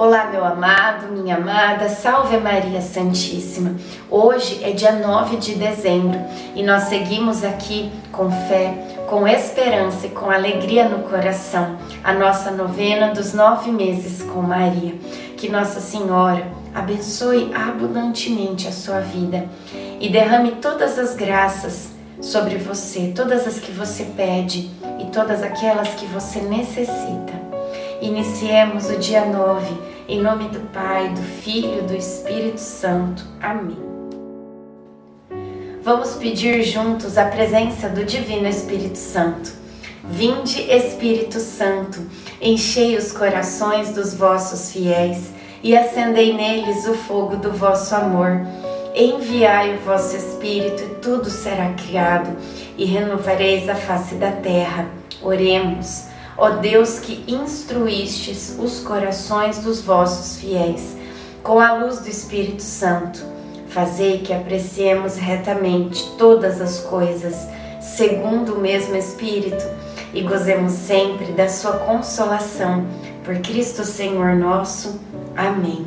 Olá, meu amado, minha amada, salve Maria Santíssima. Hoje é dia 9 de dezembro e nós seguimos aqui com fé, com esperança e com alegria no coração a nossa novena dos nove meses com Maria. Que Nossa Senhora abençoe abundantemente a sua vida e derrame todas as graças sobre você, todas as que você pede e todas aquelas que você necessita. Iniciemos o dia 9, em nome do Pai, do Filho e do Espírito Santo. Amém. Vamos pedir juntos a presença do Divino Espírito Santo. Vinde, Espírito Santo, enchei os corações dos vossos fiéis e acendei neles o fogo do vosso amor. Enviai o vosso Espírito e tudo será criado, e renovareis a face da terra. Oremos. Ó Deus que instruístes os corações dos vossos fiéis com a luz do Espírito Santo, fazei que apreciemos retamente todas as coisas, segundo o mesmo Espírito, e gozemos sempre da sua consolação. Por Cristo Senhor nosso. Amém.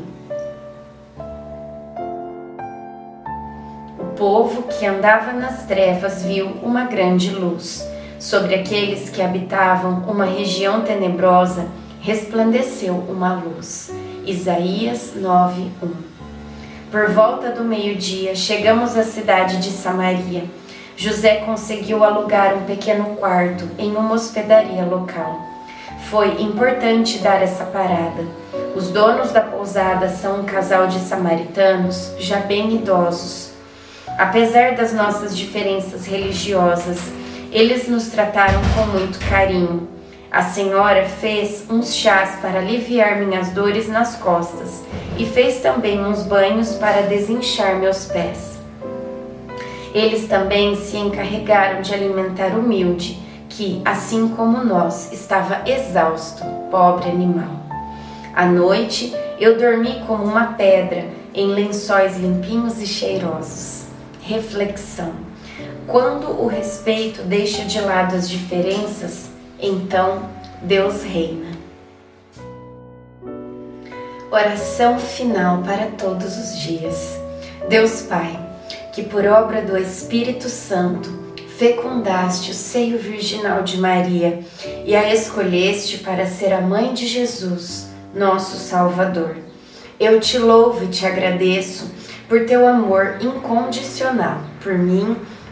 O povo que andava nas trevas viu uma grande luz. Sobre aqueles que habitavam uma região tenebrosa resplandeceu uma luz. Isaías 9:1. Por volta do meio-dia, chegamos à cidade de Samaria. José conseguiu alugar um pequeno quarto em uma hospedaria local. Foi importante dar essa parada. Os donos da pousada são um casal de samaritanos já bem idosos. Apesar das nossas diferenças religiosas, eles nos trataram com muito carinho. A senhora fez uns chás para aliviar minhas dores nas costas e fez também uns banhos para desinchar meus pés. Eles também se encarregaram de alimentar o humilde, que, assim como nós, estava exausto, pobre animal. À noite, eu dormi como uma pedra em lençóis limpinhos e cheirosos. Reflexão. Quando o respeito deixa de lado as diferenças, então Deus reina. Oração final para todos os dias. Deus Pai, que por obra do Espírito Santo fecundaste o seio virginal de Maria e a escolheste para ser a mãe de Jesus, nosso Salvador. Eu te louvo e te agradeço por teu amor incondicional por mim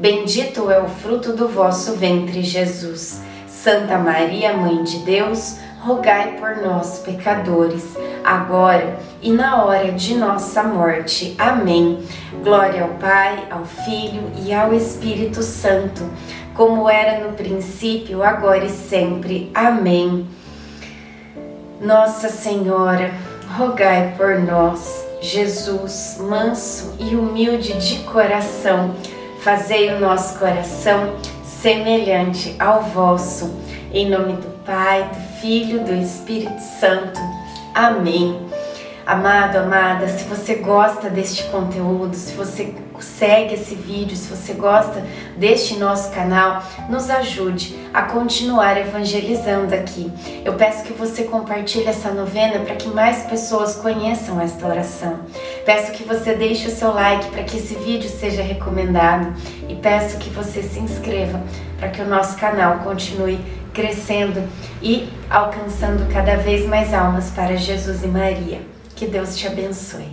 bendito é o fruto do vosso ventre, Jesus. Santa Maria, Mãe de Deus, rogai por nós, pecadores, agora e na hora de nossa morte. Amém. Glória ao Pai, ao Filho e ao Espírito Santo, como era no princípio, agora e sempre. Amém. Nossa Senhora, rogai por nós. Jesus, manso e humilde de coração, fazei o nosso coração semelhante ao vosso. Em nome do Pai, do Filho, do Espírito Santo. Amém. Amado, amada, se você gosta deste conteúdo, se você segue esse vídeo, se você gosta deste nosso canal, nos ajude a continuar evangelizando aqui. Eu peço que você compartilhe essa novena para que mais pessoas conheçam esta oração. Peço que você deixe o seu like para que esse vídeo seja recomendado e peço que você se inscreva para que o nosso canal continue crescendo e alcançando cada vez mais almas para Jesus e Maria. Que Deus te abençoe.